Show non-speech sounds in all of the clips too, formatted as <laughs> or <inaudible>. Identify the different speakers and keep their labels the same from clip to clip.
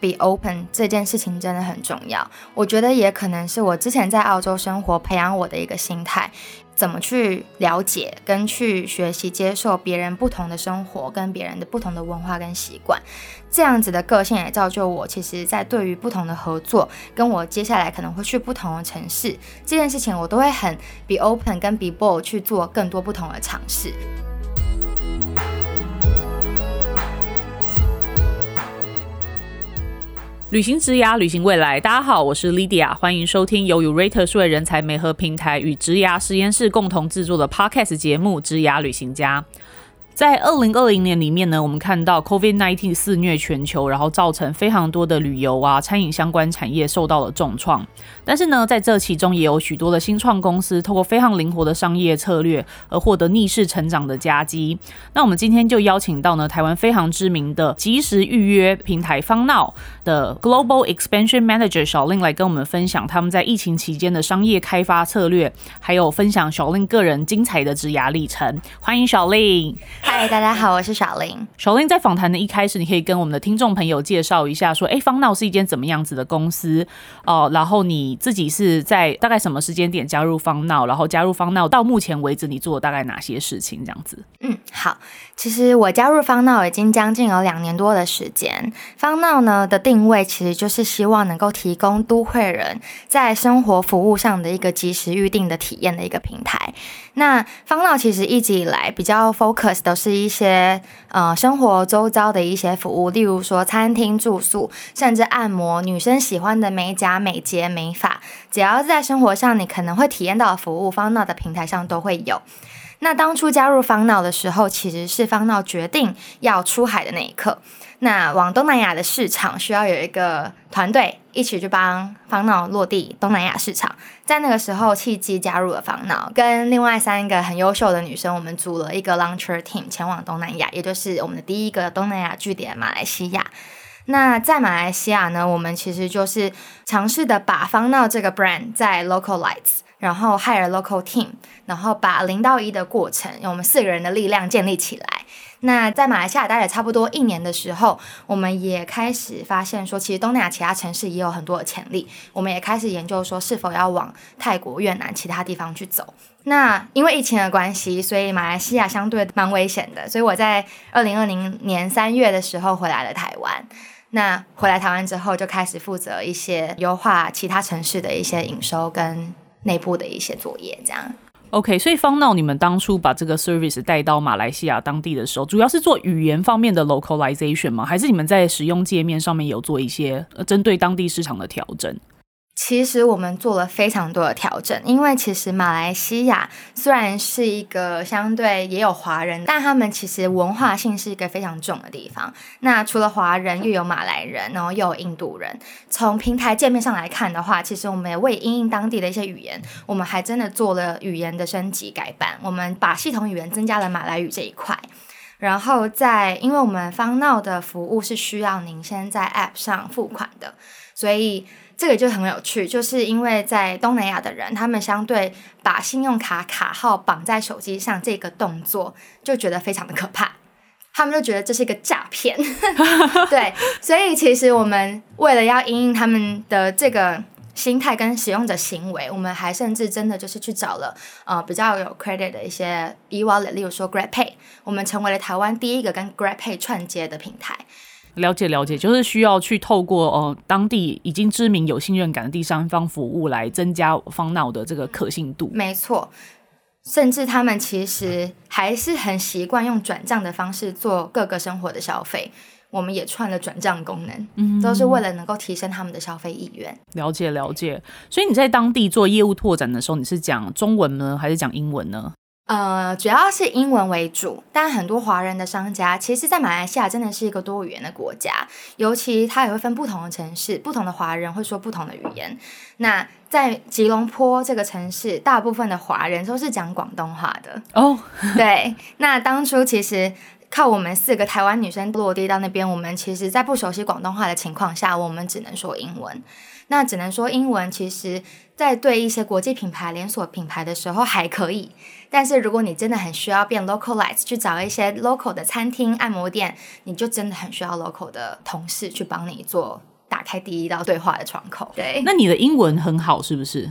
Speaker 1: be open 这件事情真的很重要。我觉得也可能是我之前在澳洲生活培养我的一个心态，怎么去了解跟去学习接受别人不同的生活跟别人的不同的文化跟习惯，这样子的个性也造就我，其实在对于不同的合作，跟我接下来可能会去不同的城市这件事情，我都会很 be open 跟 be bold 去做更多不同的尝试。
Speaker 2: 旅行职涯，旅行未来。大家好，我是 Lydia，欢迎收听由 Urate 数位人才媒合平台与职涯实验室共同制作的 Podcast 节目《职涯旅行家》。在二零二零年里面呢，我们看到 COVID-19 肆虐全球，然后造成非常多的旅游啊、餐饮相关产业受到了重创。但是呢，在这其中也有许多的新创公司，透过非常灵活的商业策略而获得逆势成长的佳绩。那我们今天就邀请到呢，台湾非常知名的即时预约平台方闹的 Global Expansion Manager 小令来跟我们分享他们在疫情期间的商业开发策略，还有分享小令个人精彩的职涯历程。欢迎小令。
Speaker 1: 嗨，大家好，我是小林。
Speaker 2: 小林在访谈的一开始，你可以跟我们的听众朋友介绍一下，说，哎，方闹是一间怎么样子的公司哦？然后你自己是在大概什么时间点加入方闹？然后加入方闹到目前为止，你做了大概哪些事情？这样子。
Speaker 1: 嗯，好。其实我加入方闹已经将近有两年多的时间。方闹呢的定位其实就是希望能够提供都会人在生活服务上的一个即时预定的体验的一个平台。那方闹其实一直以来比较 focus 都是一些呃生活周遭的一些服务，例如说餐厅、住宿，甚至按摩、女生喜欢的美甲、美睫、美发，只要在生活上你可能会体验到的服务，方闹的平台上都会有。那当初加入方脑的时候，其实是方脑决定要出海的那一刻。那往东南亚的市场需要有一个团队一起去帮方脑落地东南亚市场。在那个时候，契机加入了方脑，跟另外三个很优秀的女生，我们组了一个 launcher team 前往东南亚，也就是我们的第一个东南亚据点马来西亚。那在马来西亚呢，我们其实就是尝试的把方脑这个 brand 在 localize。然后 hire local team，然后把零到一的过程用我们四个人的力量建立起来。那在马来西亚待了差不多一年的时候，我们也开始发现说，其实东南亚其他城市也有很多的潜力。我们也开始研究说，是否要往泰国、越南其他地方去走。那因为疫情的关系，所以马来西亚相对蛮危险的。所以我在二零二零年三月的时候回来了台湾。那回来台湾之后，就开始负责一些优化其他城市的一些营收跟。内部的一些作业，这样。
Speaker 2: OK，所以方闹，你们当初把这个 service 带到马来西亚当地的时候，主要是做语言方面的 localization 吗？还是你们在使用界面上面有做一些针对当地市场的调整？
Speaker 1: 其实我们做了非常多的调整，因为其实马来西亚虽然是一个相对也有华人，但他们其实文化性是一个非常重的地方。那除了华人，又有马来人，然后又有印度人。从平台界面上来看的话，其实我们也为因应当地的一些语言，我们还真的做了语言的升级改版。我们把系统语言增加了马来语这一块，然后在因为我们方闹的服务是需要您先在 App 上付款的，所以。这个就很有趣，就是因为在东南亚的人，他们相对把信用卡卡号绑在手机上这个动作，就觉得非常的可怕，他们就觉得这是一个诈骗。<laughs> 对，所以其实我们为了要因应他们的这个心态跟使用者行为，我们还甚至真的就是去找了呃比较有 credit 的一些 e wallet，例如说 Grab Pay，我们成为了台湾第一个跟 Grab Pay 串接的平台。
Speaker 2: 了解了解，就是需要去透过呃当地已经知名有信任感的第三方服务来增加方闹的这个可信度。
Speaker 1: 没错，甚至他们其实还是很习惯用转账的方式做各个生活的消费，我们也串了转账功能，嗯，都是为了能够提升他们的消费意愿。
Speaker 2: 了解了解，所以你在当地做业务拓展的时候，你是讲中文呢，还是讲英文呢？
Speaker 1: 呃，主要是英文为主，但很多华人的商家，其实，在马来西亚真的是一个多语言的国家，尤其它也会分不同的城市，不同的华人会说不同的语言。那在吉隆坡这个城市，大部分的华人都是讲广东话的哦。对，那当初其实靠我们四个台湾女生落地到那边，我们其实在不熟悉广东话的情况下，我们只能说英文。那只能说英文，其实在对一些国际品牌、连锁品牌的时候还可以，但是如果你真的很需要变 localize，去找一些 local 的餐厅、按摩店，你就真的很需要 local 的同事去帮你做打开第一道对话的窗口。对，
Speaker 2: 那你的英文很好是不是？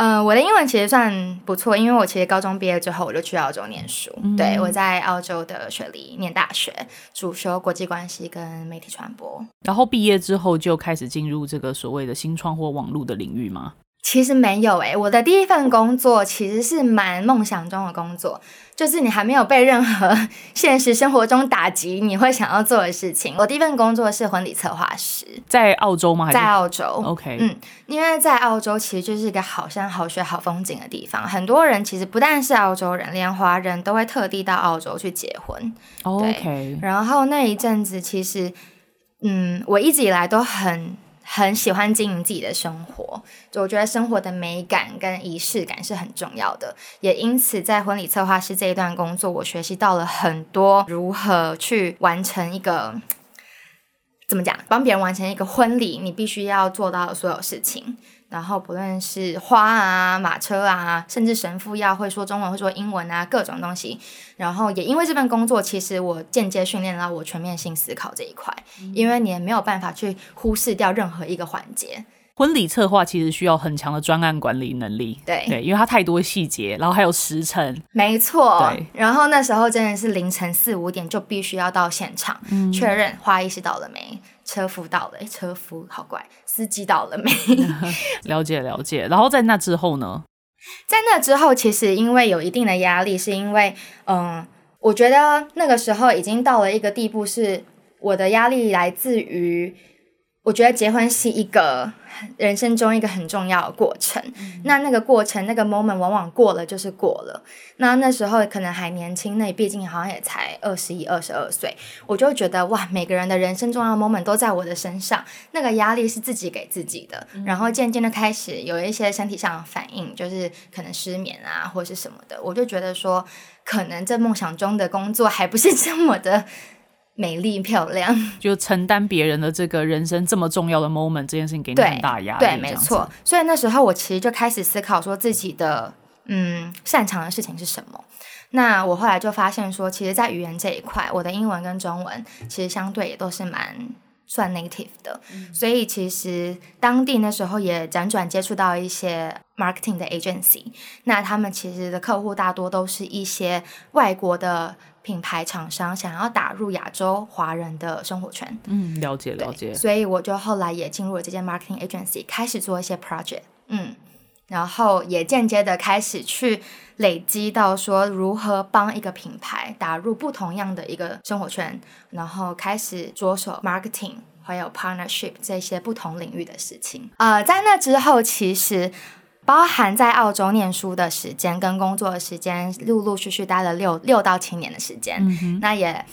Speaker 1: 嗯，我的英文其实算不错，因为我其实高中毕业之后我就去澳洲念书，对我在澳洲的雪梨念大学，主修国际关系跟媒体传播。
Speaker 2: 然后毕业之后就开始进入这个所谓的新创或网络的领域吗？
Speaker 1: 其实没有诶，我的第一份工作其实是蛮梦想中的工作，就是你还没有被任何现实生活中打击，你会想要做的事情。我第一份工作是婚礼策划师，
Speaker 2: 在澳洲吗？
Speaker 1: 在澳洲。
Speaker 2: OK，
Speaker 1: 嗯，因为在澳洲其实就是一个好山好水好风景的地方，很多人其实不但是澳洲人，连华人都会特地到澳洲去结婚。
Speaker 2: OK，
Speaker 1: 然后那一阵子其实，嗯，我一直以来都很。很喜欢经营自己的生活，就我觉得生活的美感跟仪式感是很重要的，也因此在婚礼策划师这一段工作，我学习到了很多如何去完成一个怎么讲，帮别人完成一个婚礼，你必须要做到的所有事情。然后不论是花啊、马车啊，甚至神父要会说中文、会说英文啊，各种东西。然后也因为这份工作，其实我间接训练了我全面性思考这一块，因为你也没有办法去忽视掉任何一个环节。
Speaker 2: 婚礼策划其实需要很强的专案管理能力，
Speaker 1: 对
Speaker 2: 对，因为它太多细节，然后还有时辰。
Speaker 1: 没错，然后那时候真的是凌晨四五点就必须要到现场确认花艺师到了没。车夫到了，哎，车夫好怪，司机到了没？<laughs>
Speaker 2: 了解了解。然后在那之后呢？
Speaker 1: 在那之后，其实因为有一定的压力，是因为，嗯，我觉得那个时候已经到了一个地步，是我的压力来自于。我觉得结婚是一个人生中一个很重要的过程。那那个过程，那个 moment 往往过了就是过了。那那时候可能还年轻，那毕竟好像也才二十一、二十二岁，我就觉得哇，每个人的人生重要 moment 都在我的身上，那个压力是自己给自己的。然后渐渐的开始有一些身体上的反应，就是可能失眠啊，或是什么的。我就觉得说，可能这梦想中的工作还不是这么的。美丽漂亮，<laughs>
Speaker 2: 就承担别人的这个人生这么重要的 moment，这件事情给你很大压
Speaker 1: 力。对，没错。所以那时候我其实就开始思考说自己的嗯擅长的事情是什么。那我后来就发现说，其实，在语言这一块，我的英文跟中文其实相对也都是蛮算 native 的。所以其实当地那时候也辗转接触到一些 marketing 的 agency，那他们其实的客户大多都是一些外国的。品牌厂商想要打入亚洲华人的生活圈，
Speaker 2: 嗯，了解了解。
Speaker 1: 所以我就后来也进入了这间 marketing agency，开始做一些 project，嗯，然后也间接的开始去累积到说如何帮一个品牌打入不同样的一个生活圈，然后开始着手 marketing 还有 partnership 这些不同领域的事情。呃，在那之后，其实。包含在澳洲念书的时间跟工作的时间，陆陆续续待了六六到七年的时间。那也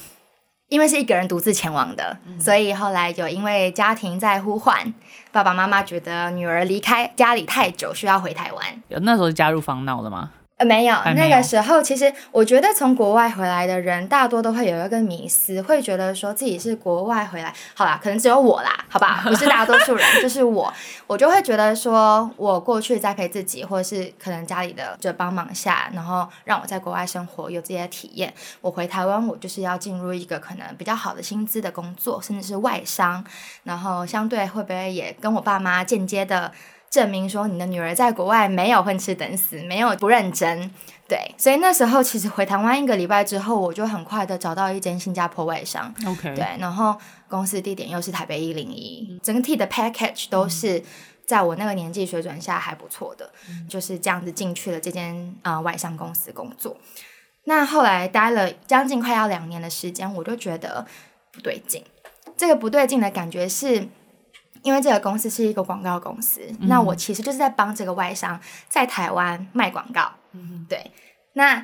Speaker 1: 因为是一个人独自前往的，所以后来有因为家庭在呼唤，爸爸妈妈觉得女儿离开家里太久，需要回台湾。
Speaker 2: 有那时候加入方闹了吗？
Speaker 1: 呃，没有，那个时候其实我觉得从国外回来的人大多都会有一个迷思，会觉得说自己是国外回来，好啦，可能只有我啦，好吧，不是大多数人，就是我，我就会觉得说我过去栽培自己，或者是可能家里的就帮忙下，然后让我在国外生活有这些体验，我回台湾我就是要进入一个可能比较好的薪资的工作，甚至是外商，然后相对会不会也跟我爸妈间接的。证明说你的女儿在国外没有混吃等死，没有不认真，对，所以那时候其实回台湾一个礼拜之后，我就很快的找到一间新加坡外商
Speaker 2: ，OK，
Speaker 1: 对，然后公司地点又是台北一零一，整体的 package 都是在我那个年纪水准下还不错的，就是这样子进去了这间啊外商公司工作。那后来待了将近快要两年的时间，我就觉得不对劲，这个不对劲的感觉是。因为这个公司是一个广告公司，那我其实就是在帮这个外商在台湾卖广告。对，那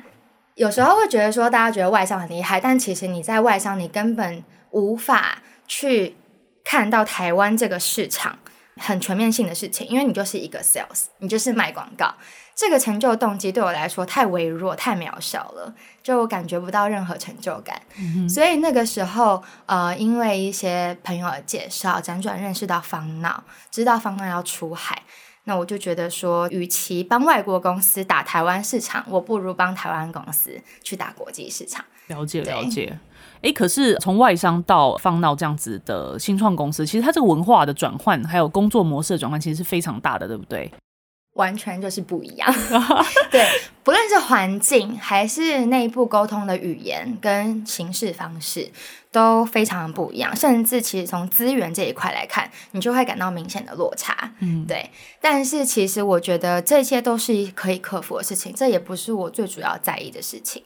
Speaker 1: 有时候会觉得说，大家觉得外商很厉害，但其实你在外商，你根本无法去看到台湾这个市场很全面性的事情，因为你就是一个 sales，你就是卖广告。这个成就动机对我来说太微弱、太渺小了，就我感觉不到任何成就感。所以那个时候，呃，因为一些朋友的介绍，辗转认识到方闹，知道方闹要出海，那我就觉得说，与其帮外国公司打台湾市场，我不如帮台湾公司去打国际市场。
Speaker 2: 了解了解。哎，可是从外商到方闹这样子的新创公司，其实它这个文化的转换，还有工作模式的转换，其实是非常大的，对不对？
Speaker 1: 完全就是不一样，<laughs> 对，不论是环境还是内部沟通的语言跟行事方式都非常不一样，甚至其实从资源这一块来看，你就会感到明显的落差，嗯，对。但是其实我觉得这些都是可以克服的事情，这也不是我最主要在意的事情，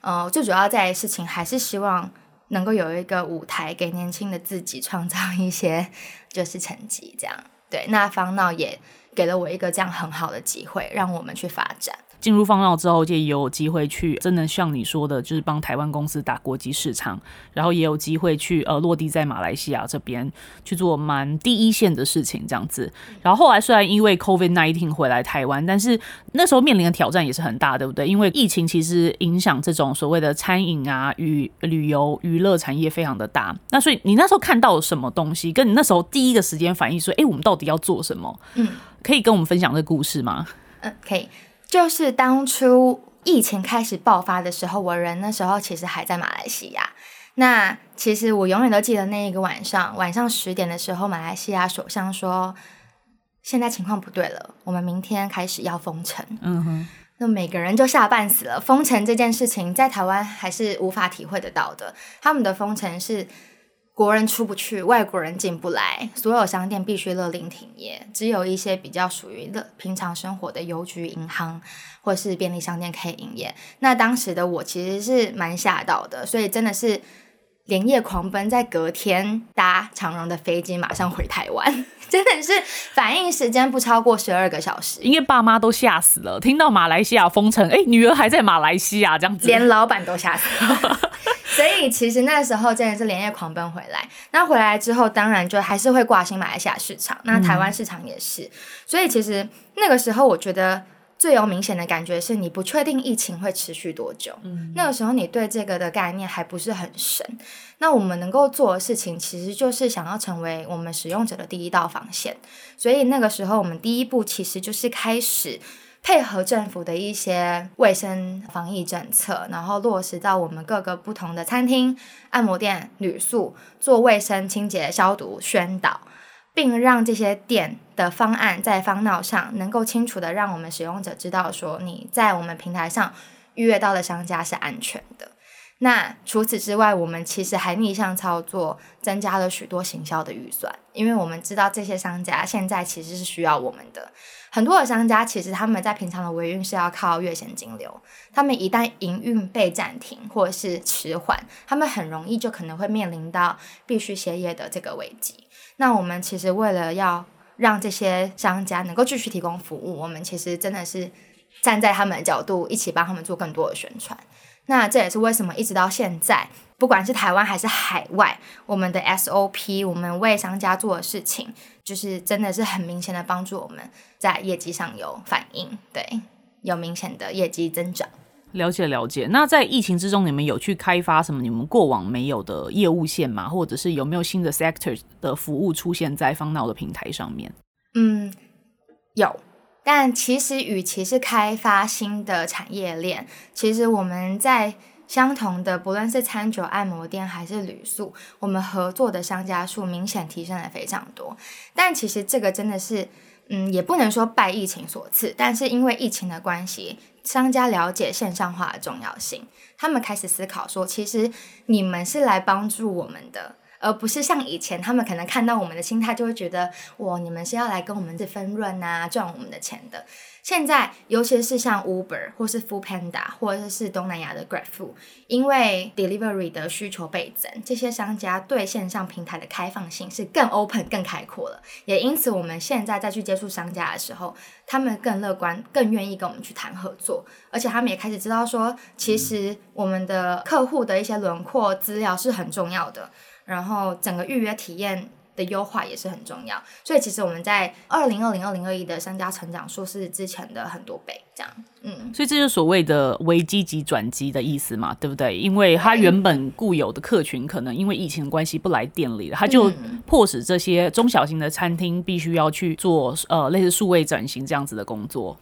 Speaker 1: 呃，最主要在意的事情还是希望能够有一个舞台给年轻的自己创造一些就是成绩，这样，对。那方闹也。给了我一个这样很好的机会，让我们去发展。
Speaker 2: 进入放闹之后，也有机会去真的像你说的，就是帮台湾公司打国际市场，然后也有机会去呃落地在马来西亚这边去做蛮第一线的事情这样子。然后后来虽然因为 COVID nineteen 回来台湾，但是那时候面临的挑战也是很大，对不对？因为疫情其实影响这种所谓的餐饮啊与旅游娱乐产业非常的大。那所以你那时候看到了什么东西？跟你那时候第一个时间反应说，哎，我们到底要做什么？嗯，可以跟我们分享这个故事吗？
Speaker 1: 嗯，可以。就是当初疫情开始爆发的时候，我人那时候其实还在马来西亚。那其实我永远都记得那一个晚上，晚上十点的时候，马来西亚首相说：“现在情况不对了，我们明天开始要封城。”嗯哼，那每个人就吓半死了。封城这件事情在台湾还是无法体会得到的。他们的封城是。国人出不去，外国人进不来，所有商店必须勒令停业，只有一些比较属于的平常生活的邮局、银行或是便利商店可以营业。那当时的我其实是蛮吓到的，所以真的是连夜狂奔，在隔天搭长荣的飞机，马上回台湾，<laughs> 真的是反应时间不超过十二个小时。
Speaker 2: 因为爸妈都吓死了，听到马来西亚封城，哎，女儿还在马来西亚这样子，
Speaker 1: 连老板都吓死了。<laughs> 所以其实那时候真的是连夜狂奔回来。那回来之后，当然就还是会挂心马来西亚市场，那台湾市场也是。所以其实那个时候，我觉得最有明显的感觉是你不确定疫情会持续多久。嗯，那个时候你对这个的概念还不是很深。那我们能够做的事情，其实就是想要成为我们使用者的第一道防线。所以那个时候，我们第一步其实就是开始。配合政府的一些卫生防疫政策，然后落实到我们各个不同的餐厅、按摩店、旅宿做卫生清洁、消毒宣导，并让这些店的方案在方闹上能够清楚的让我们使用者知道，说你在我们平台上预约到的商家是安全的。那除此之外，我们其实还逆向操作，增加了许多行销的预算，因为我们知道这些商家现在其实是需要我们的。很多的商家其实他们在平常的维运是要靠月现金流，他们一旦营运被暂停或者是迟缓，他们很容易就可能会面临到必须歇业的这个危机。那我们其实为了要让这些商家能够继续提供服务，我们其实真的是站在他们的角度，一起帮他们做更多的宣传。那这也是为什么一直到现在。不管是台湾还是海外，我们的 SOP，我们为商家做的事情，就是真的是很明显的帮助我们在业绩上有反应，对，有明显的业绩增长。
Speaker 2: 了解了解。那在疫情之中，你们有去开发什么你们过往没有的业务线吗？或者是有没有新的 sector 的服务出现在方脑的平台上面？
Speaker 1: 嗯，有。但其实与其是开发新的产业链，其实我们在。相同的，不论是餐酒、按摩店还是旅宿，我们合作的商家数明显提升了非常多。但其实这个真的是，嗯，也不能说拜疫情所赐，但是因为疫情的关系，商家了解线上化的重要性，他们开始思考说，其实你们是来帮助我们的。而不是像以前，他们可能看到我们的心态就会觉得，哇，你们是要来跟我们这分润啊，赚我们的钱的。现在，尤其是像 Uber 或是 Food Panda 或者是东南亚的 Grab Food，因为 delivery 的需求倍增，这些商家对线上平台的开放性是更 open、更开阔了。也因此，我们现在再去接触商家的时候，他们更乐观、更愿意跟我们去谈合作，而且他们也开始知道说，其实我们的客户的一些轮廓资料是很重要的。然后整个预约体验的优化也是很重要。所以其实我们在二零二零二零二一的商家成长数是之前的很多倍，这样。嗯，
Speaker 2: 所以这就是所谓的危机及转机的意思嘛，对不对？因为他原本固有的客群可能因为疫情的关系不来店里了，他就迫使这些中小型的餐厅必须要去做呃类似数位转型这样子的工作。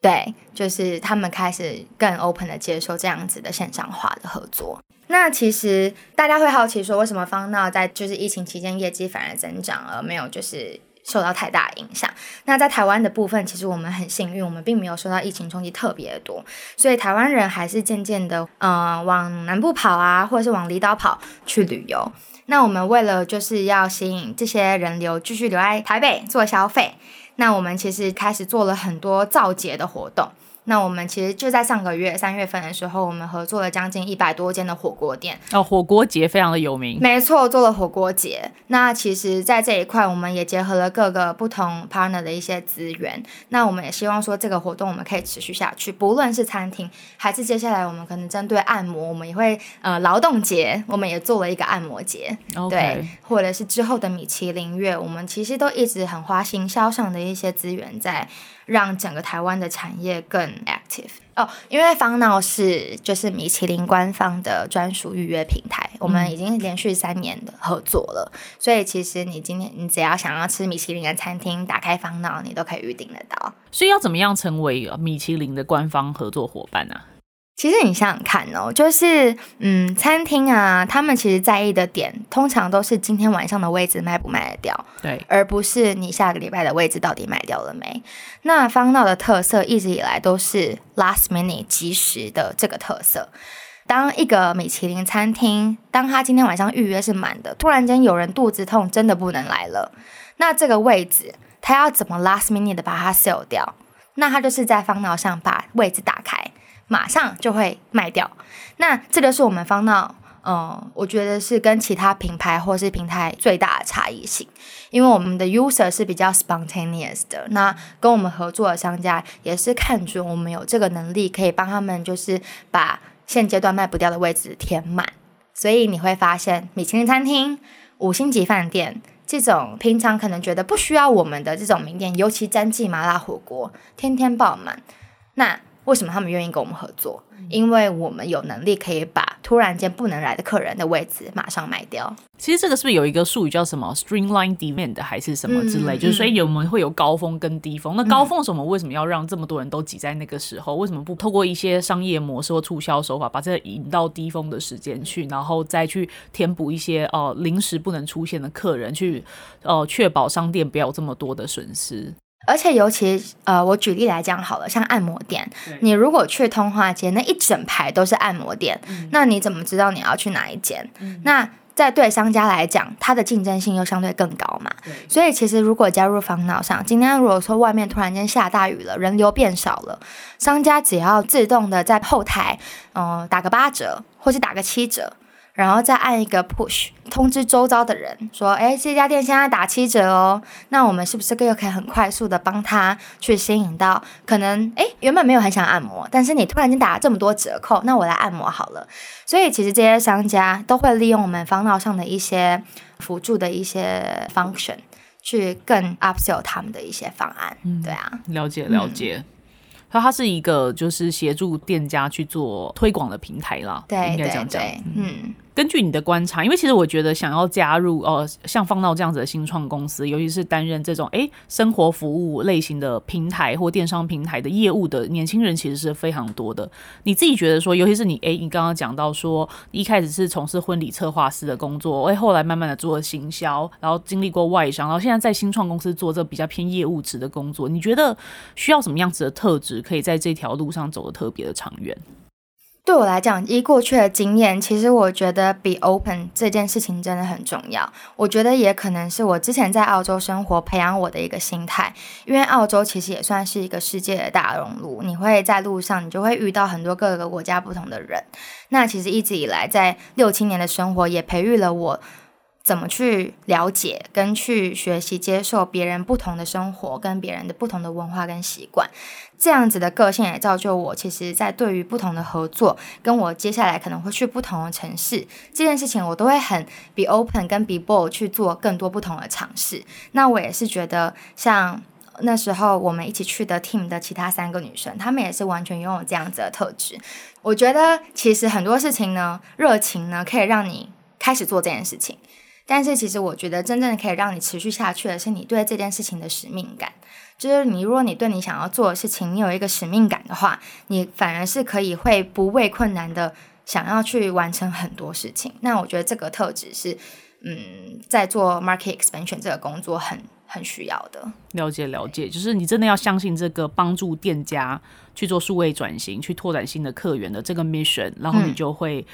Speaker 1: 对，就是他们开始更 open 的接受这样子的线上化的合作。那其实大家会好奇说，为什么方闹在就是疫情期间业绩反而增长，而没有就是受到太大影响？那在台湾的部分，其实我们很幸运，我们并没有受到疫情冲击特别多，所以台湾人还是渐渐的，嗯，往南部跑啊，或者是往离岛跑去旅游。那我们为了就是要吸引这些人流继续留在台北做消费。那我们其实开始做了很多造节的活动。那我们其实就在上个月三月份的时候，我们合作了将近一百多间的火锅店
Speaker 2: 哦，火锅节非常的有名。
Speaker 1: 没错，做了火锅节。那其实，在这一块，我们也结合了各个不同 partner 的一些资源。那我们也希望说，这个活动我们可以持续下去，不论是餐厅，还是接下来我们可能针对按摩，我们也会呃劳动节，我们也做了一个按摩节，对，或者是之后的米其林月，我们其实都一直很花行销上的一些资源在。让整个台湾的产业更 active 哦，因为方闹是就是米其林官方的专属预约平台，我们已经连续三年的合作了，所以其实你今天你只要想要吃米其林的餐厅，打开方闹，你都可以预定得到。
Speaker 2: 所以要怎么样成为米其林的官方合作伙伴呢？
Speaker 1: 其实你想想看哦，就是嗯，餐厅啊，他们其实在意的点，通常都是今天晚上的位置卖不卖得掉，
Speaker 2: 对，
Speaker 1: 而不是你下个礼拜的位置到底卖掉了没。那方闹的特色一直以来都是 last minute 即时的这个特色。当一个米其林餐厅，当他今天晚上预约是满的，突然间有人肚子痛，真的不能来了，那这个位置他要怎么 last minute 的把它 sell 掉？那他就是在方闹上把位置打开。马上就会卖掉，那这个是我们方闹，嗯，我觉得是跟其他品牌或是平台最大的差异性，因为我们的 user 是比较 spontaneous 的，那跟我们合作的商家也是看准我们有这个能力，可以帮他们就是把现阶段卖不掉的位置填满，所以你会发现米其林餐厅、五星级饭店这种平常可能觉得不需要我们的这种名店，尤其詹记麻辣火锅天天爆满，那。为什么他们愿意跟我们合作？因为我们有能力可以把突然间不能来的客人的位置马上卖掉。
Speaker 2: 其实这个是不是有一个术语叫什么 “streamline demand” 还是什么之类？就是所以我们会有高峰跟低峰。那高峰什么？为什么要让这么多人都挤在那个时候？为什么不透过一些商业模式或促销手法，把这引到低峰的时间去，然后再去填补一些哦临时不能出现的客人，去哦确保商店不要有这么多的损失？
Speaker 1: 而且尤其呃，我举例来讲好了，像按摩店，你如果去通化街，那一整排都是按摩店，那你怎么知道你要去哪一间？那在对商家来讲，它的竞争性又相对更高嘛。所以其实如果加入防脑上，今天如果说外面突然间下大雨了，人流变少了，商家只要自动的在后台，嗯，打个八折，或是打个七折。然后再按一个 push 通知周遭的人说，哎，这家店现在打七折哦，那我们是不是又可以很快速的帮他去吸引到可能哎原本没有很想按摩，但是你突然间打了这么多折扣，那我来按摩好了。所以其实这些商家都会利用我们方脑上的一些辅助的一些 function 去更 upsell 他们的一些方案。嗯，对啊，
Speaker 2: 了解了解。它它是一个就是协助店家去做推广的平台啦，
Speaker 1: 对，
Speaker 2: 应该这样
Speaker 1: 讲，嗯。
Speaker 2: 根据你的观察，因为其实我觉得想要加入呃像放到这样子的新创公司，尤其是担任这种哎生活服务类型的平台或电商平台的业务的年轻人，其实是非常多的。你自己觉得说，尤其是你哎，你刚刚讲到说，一开始是从事婚礼策划师的工作，哎，后来慢慢的做行销，然后经历过外商，然后现在在新创公司做这比较偏业务职的工作，你觉得需要什么样子的特质，可以在这条路上走得特别的长远？
Speaker 1: 对我来讲，依过去的经验，其实我觉得 be open 这件事情真的很重要。我觉得也可能是我之前在澳洲生活培养我的一个心态，因为澳洲其实也算是一个世界的大熔炉，你会在路上，你就会遇到很多各个国家不同的人。那其实一直以来，在六七年的生活，也培育了我。怎么去了解跟去学习接受别人不同的生活跟别人的不同的文化跟习惯，这样子的个性也造就我。其实，在对于不同的合作，跟我接下来可能会去不同的城市这件事情，我都会很 be open 跟 be bold 去做更多不同的尝试。那我也是觉得，像那时候我们一起去的 team 的其他三个女生，她们也是完全拥有这样子的特质。我觉得其实很多事情呢，热情呢，可以让你开始做这件事情。但是，其实我觉得真正可以让你持续下去的是你对这件事情的使命感。就是你，如果你对你想要做的事情，你有一个使命感的话，你反而是可以会不畏困难的想要去完成很多事情。那我觉得这个特质是，嗯，在做 market expansion 这个工作很。很需要的
Speaker 2: 了解了解，就是你真的要相信这个帮助店家去做数位转型、去拓展新的客源的这个 mission，然后你就会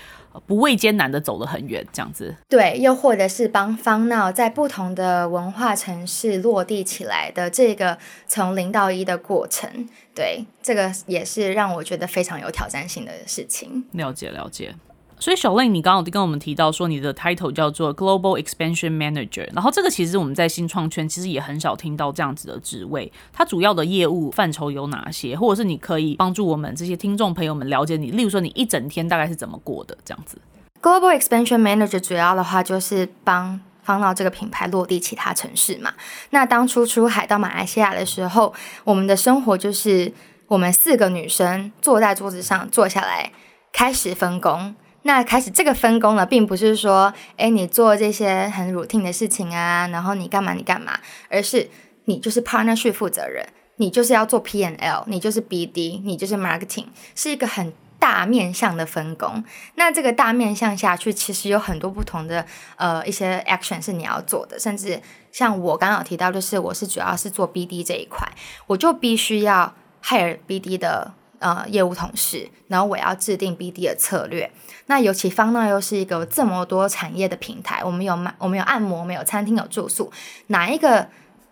Speaker 2: 不畏艰难的走得很远，这样子。
Speaker 1: 对，又或者是帮方闹在不同的文化城市落地起来的这个从零到一的过程，对，这个也是让我觉得非常有挑战性的事情。
Speaker 2: 了解了解。所以小令，你刚刚跟我们提到说你的 title 叫做 Global Expansion Manager，然后这个其实我们在新创圈其实也很少听到这样子的职位。它主要的业务范畴有哪些？或者是你可以帮助我们这些听众朋友们了解你，例如说你一整天大概是怎么过的这样子。
Speaker 1: Global Expansion Manager 主要的话就是帮方到这个品牌落地其他城市嘛。那当初出海到马来西亚的时候，我们的生活就是我们四个女生坐在桌子上坐下来开始分工。那开始这个分工呢，并不是说，哎，你做这些很 routine 的事情啊，然后你干嘛你干嘛，而是你就是 partnership 负责人，你就是要做 P N L，你就是 B D，你就是 marketing，是一个很大面向的分工。那这个大面向下去，其实有很多不同的呃一些 action 是你要做的，甚至像我刚刚有提到，就是我是主要是做 B D 这一块，我就必须要 hire B D 的。呃，业务同事，然后我要制定 BD 的策略。那尤其方呢，又是一个这么多产业的平台，我们有买，我们有按摩，我们有餐厅，有住宿，哪一个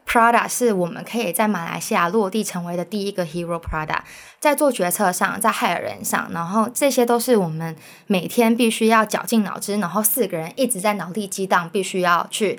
Speaker 1: product 是我们可以在马来西亚落地成为的第一个 hero product？在做决策上，在害人上，然后这些都是我们每天必须要绞尽脑汁，然后四个人一直在脑力激荡，必须要去。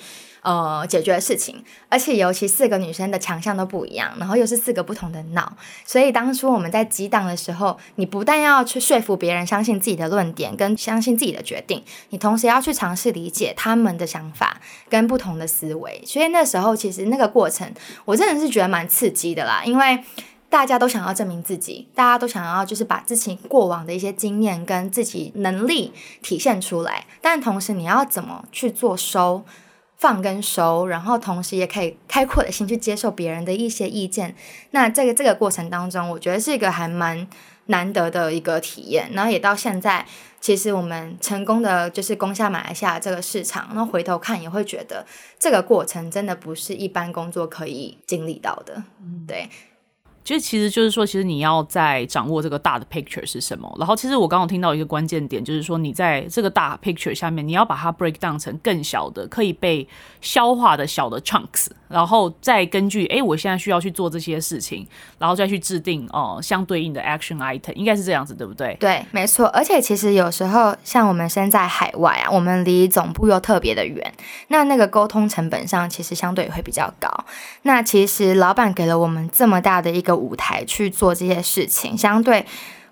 Speaker 1: 呃，解决的事情，而且尤其四个女生的强项都不一样，然后又是四个不同的脑，所以当初我们在激荡的时候，你不但要去说服别人相信自己的论点，跟相信自己的决定，你同时要去尝试理解他们的想法跟不同的思维。所以那时候其实那个过程，我真的是觉得蛮刺激的啦，因为大家都想要证明自己，大家都想要就是把自己过往的一些经验跟自己能力体现出来，但同时你要怎么去做收。放跟收，然后同时也可以开阔的心去接受别人的一些意见。那这个这个过程当中，我觉得是一个还蛮难得的一个体验。然后也到现在，其实我们成功的就是攻下马来西亚这个市场。然后回头看，也会觉得这个过程真的不是一般工作可以经历到的。对。
Speaker 2: 就其实就是说，其实你要在掌握这个大的 picture 是什么。然后，其实我刚刚听到一个关键点，就是说你在这个大 picture 下面，你要把它 break down 成更小的、可以被消化的小的 chunks，然后再根据哎，我现在需要去做这些事情，然后再去制定哦相对应的 action item，应该是这样子，对不对？
Speaker 1: 对，没错。而且其实有时候像我们身在海外啊，我们离总部又特别的远，那那个沟通成本上其实相对会比较高。那其实老板给了我们这么大的一个的舞台去做这些事情，相对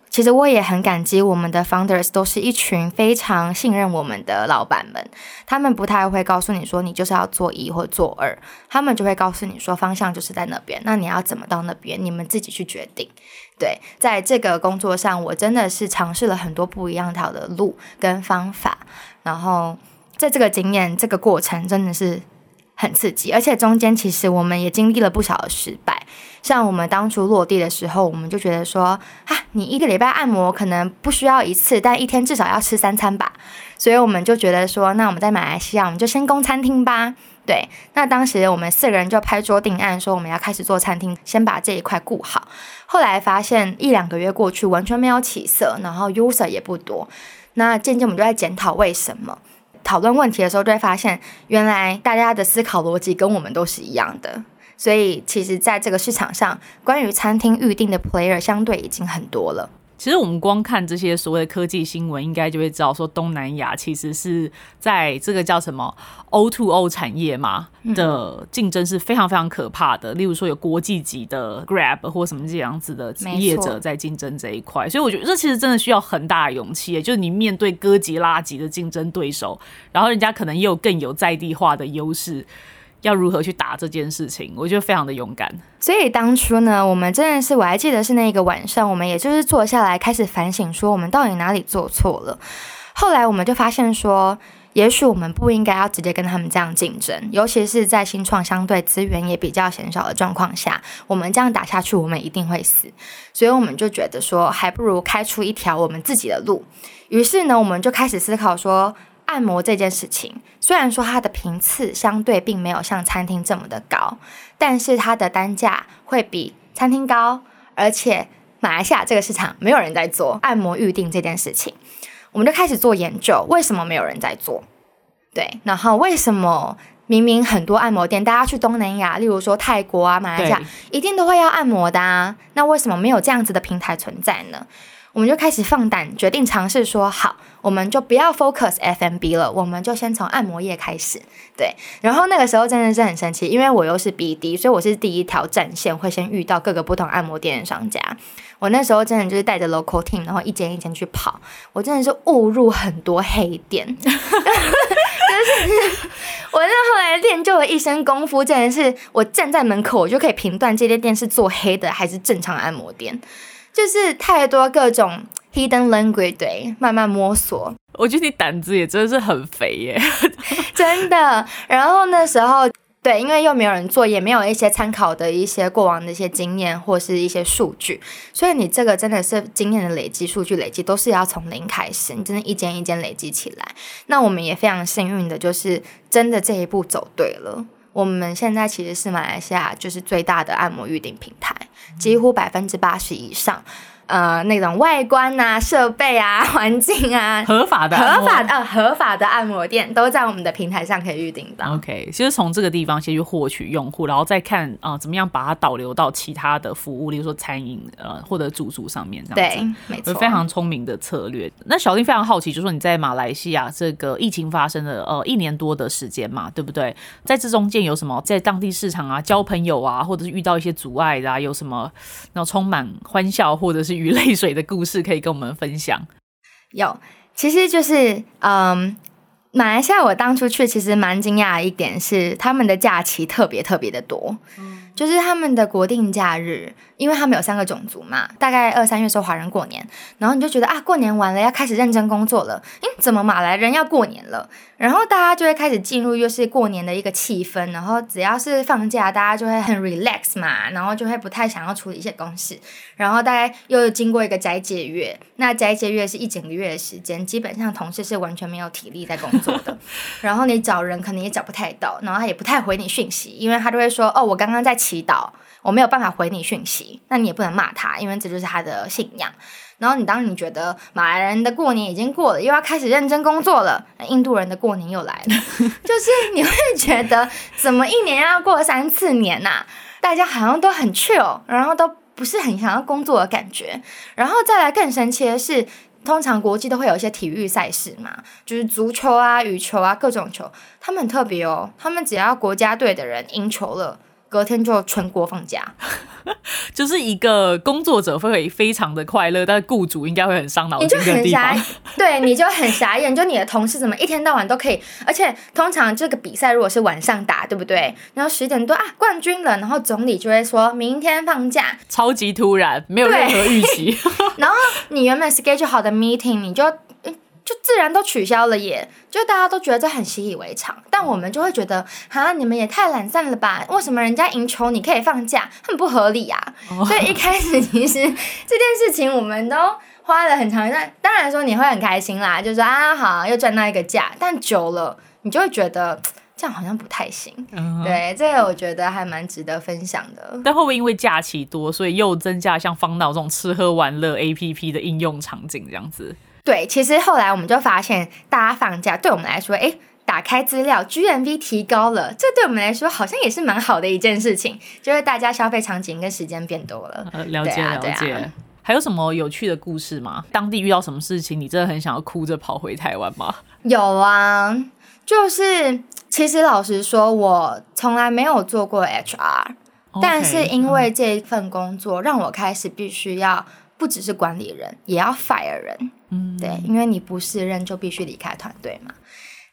Speaker 1: 其实我也很感激我们的 founders，都是一群非常信任我们的老板们。他们不太会告诉你说你就是要做一或做二，他们就会告诉你说方向就是在那边，那你要怎么到那边，你们自己去决定。对，在这个工作上，我真的是尝试了很多不一样条的路跟方法，然后在这个经验这个过程真的是很刺激，而且中间其实我们也经历了不少的失败。像我们当初落地的时候，我们就觉得说，啊，你一个礼拜按摩可能不需要一次，但一天至少要吃三餐吧。所以我们就觉得说，那我们在马来西亚，我们就先攻餐厅吧。对，那当时我们四个人就拍桌定案，说我们要开始做餐厅，先把这一块顾好。后来发现一两个月过去，完全没有起色，然后 user 也不多。那渐渐我们就在检讨为什么。讨论问题的时候，就会发现，原来大家的思考逻辑跟我们都是一样的。所以，其实，在这个市场上，关于餐厅预定的 player 相对已经很多了。
Speaker 2: 其实我们光看这些所谓的科技新闻，应该就会知道说，东南亚其实是在这个叫什么 O to O 产业嘛的竞争是非常非常可怕的。例如说，有国际级的 Grab 或什么这样子的业者在竞争这一块，所以我觉得这其实真的需要很大的勇气，就是你面对哥吉拉级的竞争对手，然后人家可能也有更有在地化的优势。要如何去打这件事情？我觉得非常的勇敢。
Speaker 1: 所以当初呢，我们真的是我还记得是那个晚上，我们也就是坐下来开始反省，说我们到底哪里做错了。后来我们就发现说，也许我们不应该要直接跟他们这样竞争，尤其是在新创相对资源也比较减少的状况下，我们这样打下去，我们一定会死。所以我们就觉得说，还不如开出一条我们自己的路。于是呢，我们就开始思考说。按摩这件事情，虽然说它的频次相对并没有像餐厅这么的高，但是它的单价会比餐厅高，而且马来西亚这个市场没有人在做按摩预定这件事情，我们就开始做研究，为什么没有人在做？对，然后为什么明明很多按摩店，大家去东南亚，例如说泰国啊、马来西亚，一定都会要按摩的啊，那为什么没有这样子的平台存在呢？我们就开始放胆决定尝试说好，我们就不要 focus FMB 了，我们就先从按摩业开始。对，然后那个时候真的是很神奇，因为我又是 BD，所以我是第一条战线，会先遇到各个不同按摩店的商家。我那时候真的就是带着 local team，然后一间一间去跑，我真的是误入很多黑店。<laughs> 就是我那后来练就了一身功夫，真的是我站在门口，我就可以评断这间店是做黑的还是正常按摩店。就是太多各种 hidden language，对，慢慢摸索。
Speaker 2: 我觉得你胆子也真的是很肥耶，<laughs>
Speaker 1: 真的。然后那时候，对，因为又没有人做，也没有一些参考的一些过往的一些经验或是一些数据，所以你这个真的是经验的累积、数据累积，都是要从零开始，你真的一间一间累积起来。那我们也非常幸运的，就是真的这一步走对了。我们现在其实是马来西亚就是最大的按摩预订平台，几乎百分之八十以上。呃，那种外观呐、设备啊、环境啊，<laughs>
Speaker 2: 合法的、
Speaker 1: 合法的、呃合法的按摩店都在我们的平台上可以预定到。
Speaker 2: OK，其实从这个地方先去获取用户，然后再看啊，怎么样把它导流到其他的服务，例如说餐饮呃或者住宿上面这样
Speaker 1: 子。对，没错，
Speaker 2: 非常聪明的策略。那小丁非常好奇，就说你在马来西亚这个疫情发生的呃一年多的时间嘛，对不对？在这中间有什么在当地市场啊交朋友啊，或者是遇到一些阻碍啊，有什么那种充满欢笑或者是？与泪水的故事可以跟我们分享。
Speaker 1: 有，其实就是嗯，马来西亚我当初去其实蛮惊讶的一点是，他们的假期特别特别的多，就是他们的国定假日。因为他们有三个种族嘛，大概二三月时候华人过年，然后你就觉得啊，过年完了要开始认真工作了。诶，怎么马来人要过年了？然后大家就会开始进入又是过年的一个气氛，然后只要是放假，大家就会很 relax 嘛，然后就会不太想要处理一些公事。然后大概又经过一个斋戒月，那斋戒月是一整个月的时间，基本上同事是完全没有体力在工作的。<laughs> 然后你找人可能也找不太到，然后他也不太回你讯息，因为他就会说哦，我刚刚在祈祷。我没有办法回你讯息，那你也不能骂他，因为这就是他的信仰。然后你当你觉得马来人的过年已经过了，又要开始认真工作了，印度人的过年又来了，<laughs> 就是你会觉得怎么一年要过三次年呐？大家好像都很 chill，然后都不是很想要工作的感觉。然后再来更神奇的是，通常国际都会有一些体育赛事嘛，就是足球啊、羽球啊各种球，他们很特别哦，他们只要国家队的人赢球了。隔天就全国放假，<laughs>
Speaker 2: 就是一个工作者会非常的快乐，但是雇主应该会很伤脑筋的地方。
Speaker 1: 对，你就很傻眼，就你的同事怎么一天到晚都可以，而且通常这个比赛如果是晚上打，对不对？然后十点多啊，冠军了，然后总理就会说明天放假，
Speaker 2: 超级突然，没有任何预期。<laughs>
Speaker 1: 然后你原本 schedule 好的 meeting，你就。就自然都取消了，耶，就大家都觉得这很习以为常，但我们就会觉得，哈，你们也太懒散了吧？为什么人家赢球你可以放假，很不合理呀？所以一开始 <laughs> 其实这件事情我们都花了很长一段，当然说你会很开心啦，就说啊好，又赚到一个假，但久了你就会觉得这样好像不太行。对，这个我觉得还蛮值得分享的。
Speaker 2: 但会不会因为假期多，所以又增加像方脑这种吃喝玩乐 A P P 的应用场景这样子？
Speaker 1: 对，其实后来我们就发现，大家放假对我们来说，哎，打开资料，GMV 提高了，这对我们来说好像也是蛮好的一件事情，就是大家消费场景跟时间变多了。
Speaker 2: 呃了解了解。还有什么有趣的故事吗？当地遇到什么事情，你真的很想要哭着跑回台湾吗？
Speaker 1: 有啊，就是其实老实说，我从来没有做过 HR，但是因为这份工作，让我开始必须要不只是管理人，也要 fire 人。嗯，对，因为你不胜任就必须离开团队嘛。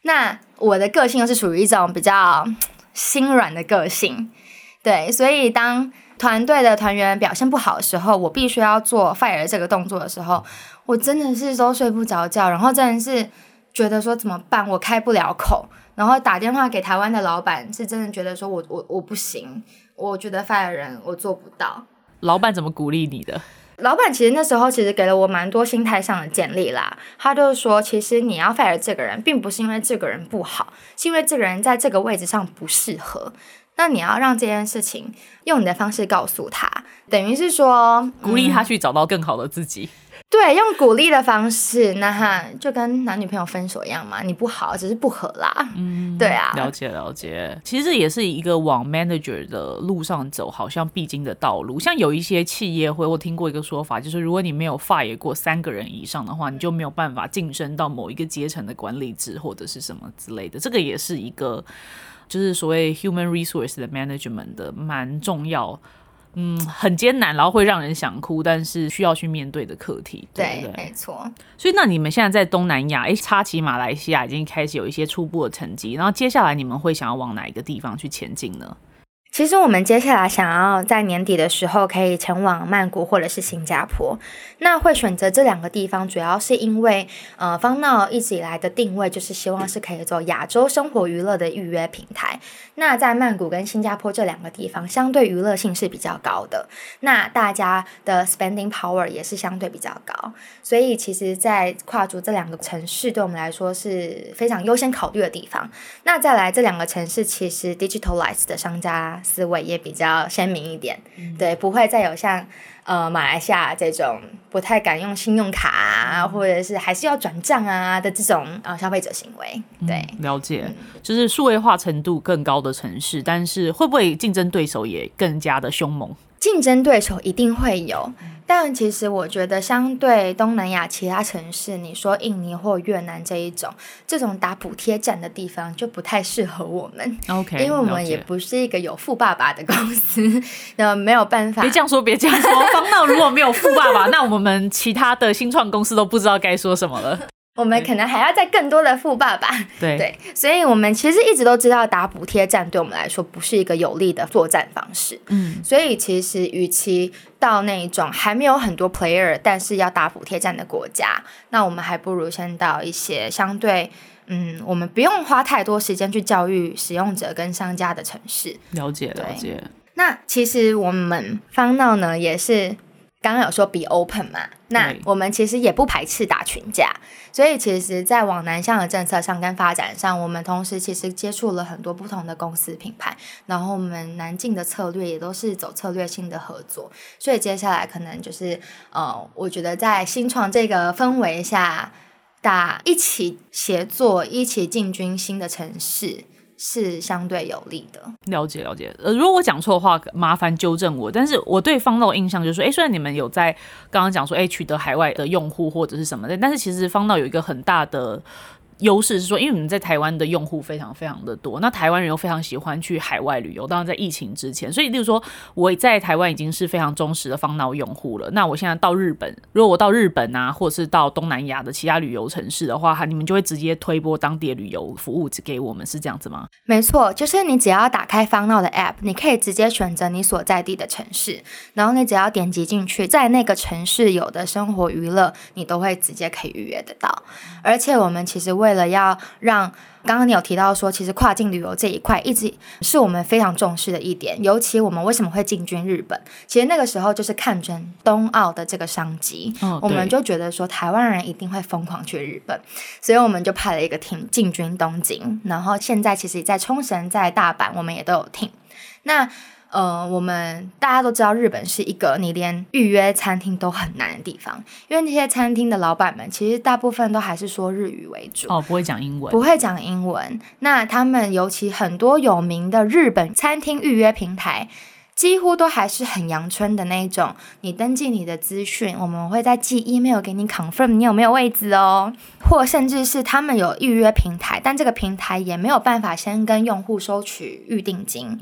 Speaker 1: 那我的个性又是属于一种比较心软的个性，对，所以当团队的团员表现不好的时候，我必须要做 fire 这个动作的时候，我真的是都睡不着觉，然后真的是觉得说怎么办，我开不了口，然后打电话给台湾的老板，是真的觉得说我我我不行，我觉得 fire 人我做不到。
Speaker 2: 老板怎么鼓励你的？
Speaker 1: 老板其实那时候其实给了我蛮多心态上的建立啦。他就是说，其实你要 fire 这个人，并不是因为这个人不好，是因为这个人在这个位置上不适合。那你要让这件事情用你的方式告诉他，等于是说
Speaker 2: 鼓励他去找到更好的自己。
Speaker 1: 对，用鼓励的方式，那哈就跟男女朋友分手一样嘛，你不好，只是不合啦。嗯，对啊，
Speaker 2: 了解了解。其实这也是一个往 manager 的路上走，好像必经的道路。像有一些企业会，我听过一个说法，就是如果你没有 fire 过三个人以上的话，你就没有办法晋升到某一个阶层的管理职或者是什么之类的。这个也是一个，就是所谓 human resource 的 management 的蛮重要。嗯，很艰难，然后会让人想哭，但是需要去面对的课题，对，
Speaker 1: 没错。
Speaker 2: 所以，那你们现在在东南亚，哎，插旗马来西亚已经开始有一些初步的成绩，然后接下来你们会想要往哪一个地方去前进呢？
Speaker 1: 其实我们接下来想要在年底的时候可以前往曼谷或者是新加坡。那会选择这两个地方，主要是因为呃，方闹一直以来的定位就是希望是可以做亚洲生活娱乐的预约平台。那在曼谷跟新加坡这两个地方，相对娱乐性是比较高的，那大家的 spending power 也是相对比较高。所以其实，在跨足这两个城市，对我们来说是非常优先考虑的地方。那再来这两个城市，其实 digitalized 的商家。思维也比较鲜明一点，对，不会再有像呃马来西亚这种不太敢用信用卡啊，或者是还是要转账啊的这种呃消费者行为。对，
Speaker 2: 了解，就是数位化程度更高的城市，但是会不会竞争对手也更加的凶猛？
Speaker 1: 竞争对手一定会有，但其实我觉得，相对东南亚其他城市，你说印尼或越南这一种，这种打补贴战的地方就不太适合我们。
Speaker 2: OK，
Speaker 1: 因为我们也不是一个有富爸爸的公司，<laughs> 那没有办法。
Speaker 2: 别这样说，别这样说。<laughs> 方闹如果没有富爸爸，那我们其他的新创公司都不知道该说什么了。
Speaker 1: 我们可能还要再更多的富爸爸，
Speaker 2: 对 <laughs>
Speaker 1: 对，所以我们其实一直都知道打补贴战对我们来说不是一个有利的作战方式，嗯，所以其实与其到那种还没有很多 player 但是要打补贴战的国家，那我们还不如先到一些相对，嗯，我们不用花太多时间去教育使用者跟商家的城市。
Speaker 2: 了解了解。
Speaker 1: 那其实我们方闹呢也是。刚刚有说 be open 嘛，那我们其实也不排斥打群架，所以其实，在往南向的政策上跟发展上，我们同时其实接触了很多不同的公司品牌，然后我们南进的策略也都是走策略性的合作，所以接下来可能就是呃，我觉得在新创这个氛围下，打一起协作，一起进军新的城市。是相对有利的，
Speaker 2: 了解了解。呃，如果我讲错的话，麻烦纠正我。但是我对方闹印象就是说，哎，虽然你们有在刚刚讲说，哎，取得海外的用户或者是什么的，但是其实方闹有一个很大的。优势是说，因为我们在台湾的用户非常非常的多，那台湾人又非常喜欢去海外旅游。当然，在疫情之前，所以例如说我在台湾已经是非常忠实的方闹用户了。那我现在到日本，如果我到日本啊，或者是到东南亚的其他旅游城市的话，哈，你们就会直接推播当地的旅游服务给我们，是这样子吗？
Speaker 1: 没错，就是你只要打开方闹的 App，你可以直接选择你所在地的城市，然后你只要点击进去，在那个城市有的生活娱乐，你都会直接可以预约得到。而且我们其实为了要让刚刚你有提到说，其实跨境旅游这一块一直是我们非常重视的一点。尤其我们为什么会进军日本？其实那个时候就是看准冬奥的这个商机，我们就觉得说台湾人一定会疯狂去日本，所以我们就派了一个 team 进军东京。然后现在其实，在冲绳、在大阪，我们也都有 team。那呃，我们大家都知道，日本是一个你连预约餐厅都很难的地方，因为那些餐厅的老板们其实大部分都还是说日语为主，
Speaker 2: 哦，不会讲英文，
Speaker 1: 不会讲英文。那他们尤其很多有名的日本餐厅预约平台。几乎都还是很阳春的那一种。你登记你的资讯，我们会再寄 email 给你 confirm 你有没有位置哦，或甚至是他们有预约平台，但这个平台也没有办法先跟用户收取预定金，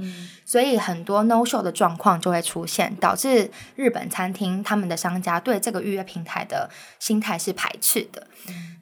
Speaker 1: 所以很多 no show 的状况就会出现，导致日本餐厅他们的商家对这个预约平台的心态是排斥的。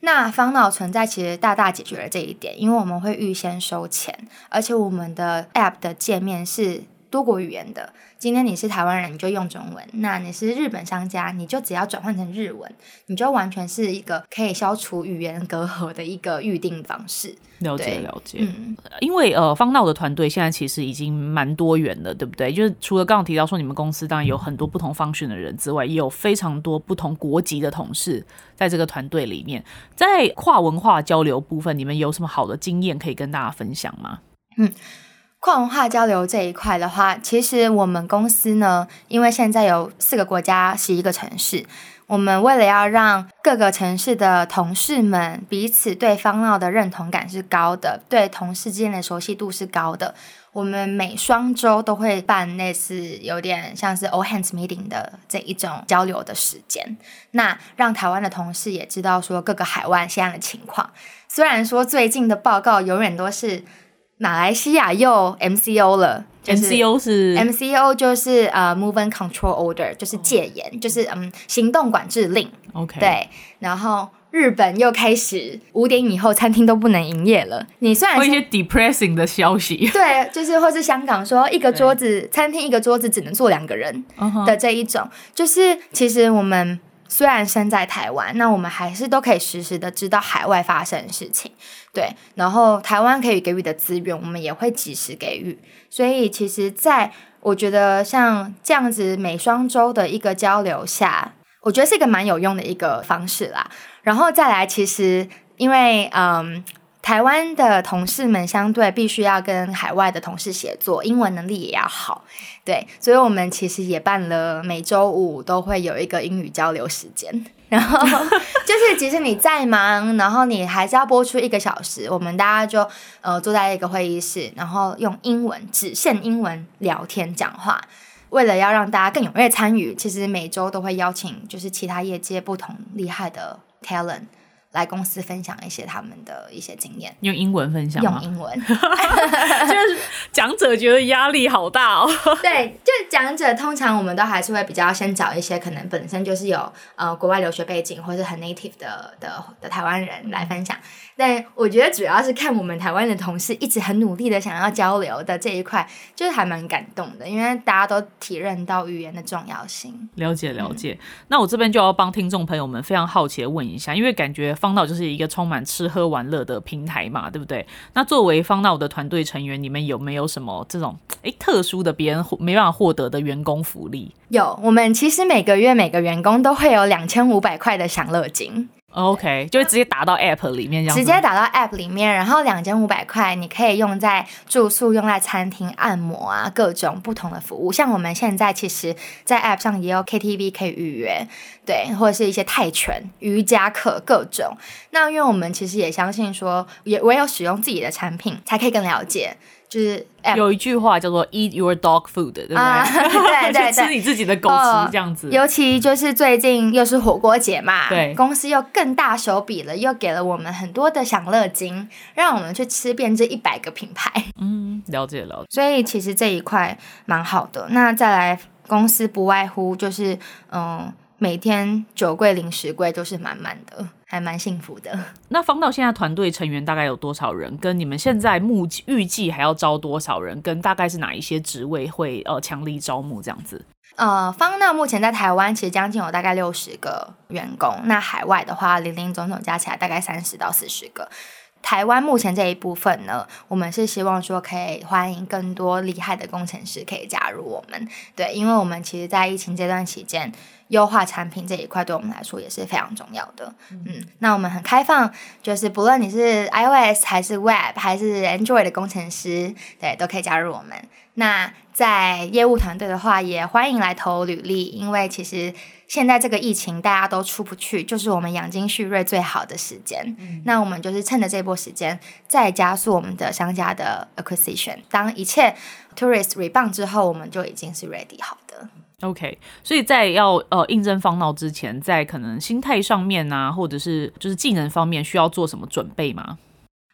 Speaker 1: 那方脑存在其实大大解决了这一点，因为我们会预先收钱，而且我们的 app 的界面是。多国语言的，今天你是台湾人，你就用中文；那你是日本商家，你就只要转换成日文，你就完全是一个可以消除语言隔阂的一个预定方式。
Speaker 2: 了解了解，嗯，因为呃，方闹的团队现在其实已经蛮多元的，对不对？就是除了刚刚提到说你们公司当然有很多不同方式的人之外，也有非常多不同国籍的同事在这个团队里面，在跨文化交流部分，你们有什么好的经验可以跟大家分享吗？嗯。
Speaker 1: 跨文化交流这一块的话，其实我们公司呢，因为现在有四个国家、十一个城市，我们为了要让各个城市的同事们彼此对方闹的认同感是高的，对同事之间的熟悉度是高的，我们每双周都会办类似有点像是 all hands meeting 的这一种交流的时间，那让台湾的同事也知道说各个海外现在的情况。虽然说最近的报告永远都是。马来西亚又 MCO 了
Speaker 2: ，MCO 是
Speaker 1: MCO 就是呃 Movement Control Order，就是戒严，就是嗯行动管制令。
Speaker 2: OK，
Speaker 1: 对，然后日本又开始五点以后餐厅都不能营业了。你虽然
Speaker 2: 一些 depressing 的消息，<laughs>
Speaker 1: 对，就是或是香港说一个桌子餐厅一个桌子只能坐两个人的这一种，就是其实我们。虽然身在台湾，那我们还是都可以实时的知道海外发生的事情，对。然后台湾可以给予的资源，我们也会及时给予。所以其实，在我觉得像这样子每双周的一个交流下，我觉得是一个蛮有用的一个方式啦。然后再来，其实因为嗯。台湾的同事们相对必须要跟海外的同事协作，英文能力也要好，对，所以我们其实也办了每周五都会有一个英语交流时间，<laughs> 然后就是即使你再忙，然后你还是要播出一个小时，我们大家就呃坐在一个会议室，然后用英文只限英文聊天讲话，为了要让大家更踊跃参与，其实每周都会邀请就是其他业界不同厉害的 talent。来公司分享一些他们的一些经验，
Speaker 2: 用英文分享
Speaker 1: 用英文，<laughs>
Speaker 2: 就是讲者觉得压力好大哦。<laughs>
Speaker 1: 对，就讲者通常我们都还是会比较先找一些可能本身就是有呃国外留学背景或者很 native 的的的台湾人来分享。但我觉得主要是看我们台湾的同事一直很努力的想要交流的这一块，就是还蛮感动的，因为大家都体认到语言的重要性。
Speaker 2: 了解了解，那我这边就要帮听众朋友们非常好奇的问一下，因为感觉。方岛就是一个充满吃喝玩乐的平台嘛，对不对？那作为方岛的团队成员，你们有没有什么这种诶特殊的别人没办法获得的员工福利？
Speaker 1: 有，我们其实每个月每个员工都会有两千五百块的享乐金。
Speaker 2: OK，就会直接打到 App 里面，这样
Speaker 1: 直接打到 App 里面，然后两千五百块，你可以用在住宿、用在餐厅、按摩啊，各种不同的服务。像我们现在其实，在 App 上也有 KTV 可以预约，对，或者是一些泰拳、瑜伽课各种。那因为我们其实也相信说，也唯有使用自己的产品，才可以更了解。就是
Speaker 2: 有一句话叫做 “eat your dog food”，对不对？对
Speaker 1: 对对，<laughs>
Speaker 2: 吃你自己的狗食这样子。
Speaker 1: 尤其就是最近又是火锅节嘛，
Speaker 2: 对，
Speaker 1: 公司又更大手笔了，又给了我们很多的享乐金，让我们去吃遍这一百个品牌。
Speaker 2: 嗯，了解了解。
Speaker 1: 所以其实这一块蛮好的。那再来，公司不外乎就是嗯。每天酒柜零食柜都是满满的，还蛮幸福的。
Speaker 2: 那方道现在团队成员大概有多少人？跟你们现在目预计还要招多少人？跟大概是哪一些职位会呃强力招募这样子？
Speaker 1: 呃，方道目前在台湾其实将近有大概六十个员工，那海外的话零零总总加起来大概三十到四十个。台湾目前这一部分呢，我们是希望说可以欢迎更多厉害的工程师可以加入我们。对，因为我们其实，在疫情这段期间，优化产品这一块对我们来说也是非常重要的。嗯，那我们很开放，就是不论你是 iOS 还是 Web 还是 Android 的工程师，对，都可以加入我们。那在业务团队的话，也欢迎来投履历，因为其实现在这个疫情大家都出不去，就是我们养精蓄锐最好的时间。嗯那我们就是趁着这波时间，再加速我们的商家的 acquisition。当一切 tourist rebound 之后，我们就已经是 ready 好的。
Speaker 2: OK，所以在要呃应征方闹之前，在可能心态上面啊，或者是就是技能方面，需要做什么准备吗？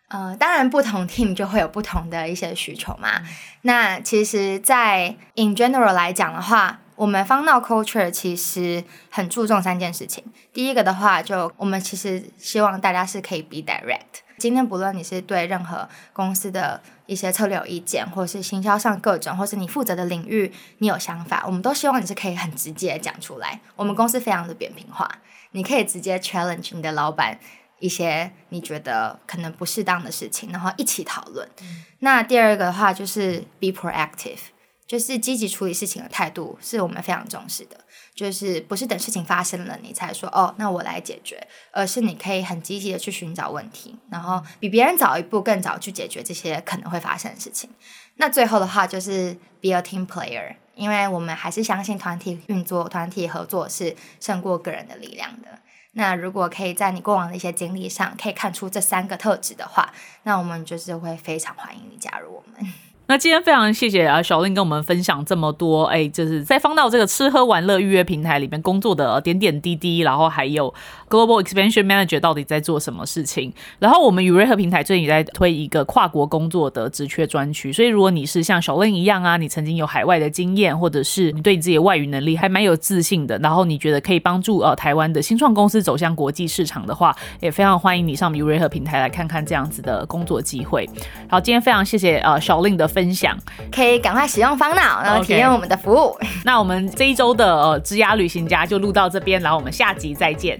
Speaker 1: 呃，当然不同 team 就会有不同的一些需求嘛。那其实，在 in general 来讲的话，我们方闹 culture 其实很注重三件事情。第一个的话，就我们其实希望大家是可以 be direct。今天不论你是对任何公司的一些策略有意见，或者是行销上各种，或是你负责的领域你有想法，我们都希望你是可以很直接讲出来。我们公司非常的扁平化，你可以直接 challenge 你的老板一些你觉得可能不适当的事情，然后一起讨论。那第二个的话就是 be proactive，就是积极处理事情的态度，是我们非常重视的。就是不是等事情发生了你才说哦，那我来解决，而是你可以很积极的去寻找问题，然后比别人早一步更早去解决这些可能会发生的事情。那最后的话就是 be a team player，因为我们还是相信团体运作、团体合作是胜过个人的力量的。那如果可以在你过往的一些经历上可以看出这三个特质的话，那我们就是会非常欢迎你加入我们。
Speaker 2: 那今天非常谢谢啊小林跟我们分享这么多，哎，就是在方道这个吃喝玩乐预约平台里面工作的点点滴滴，然后还有 Global Expansion Manager 到底在做什么事情。然后我们宇瑞和平台最近也在推一个跨国工作的职缺专区，所以如果你是像小令一样啊，你曾经有海外的经验，或者是你对你自己的外语能力还蛮有自信的，然后你觉得可以帮助呃台湾的新创公司走向国际市场的话，也非常欢迎你上宇瑞和平台来看看这样子的工作机会。好，今天非常谢谢呃小令的。分享
Speaker 1: 可以赶快使用方脑，然后体验我们的服务。
Speaker 2: 那我们这一周的呃职涯旅行家就录到这边，然后我们下集再见，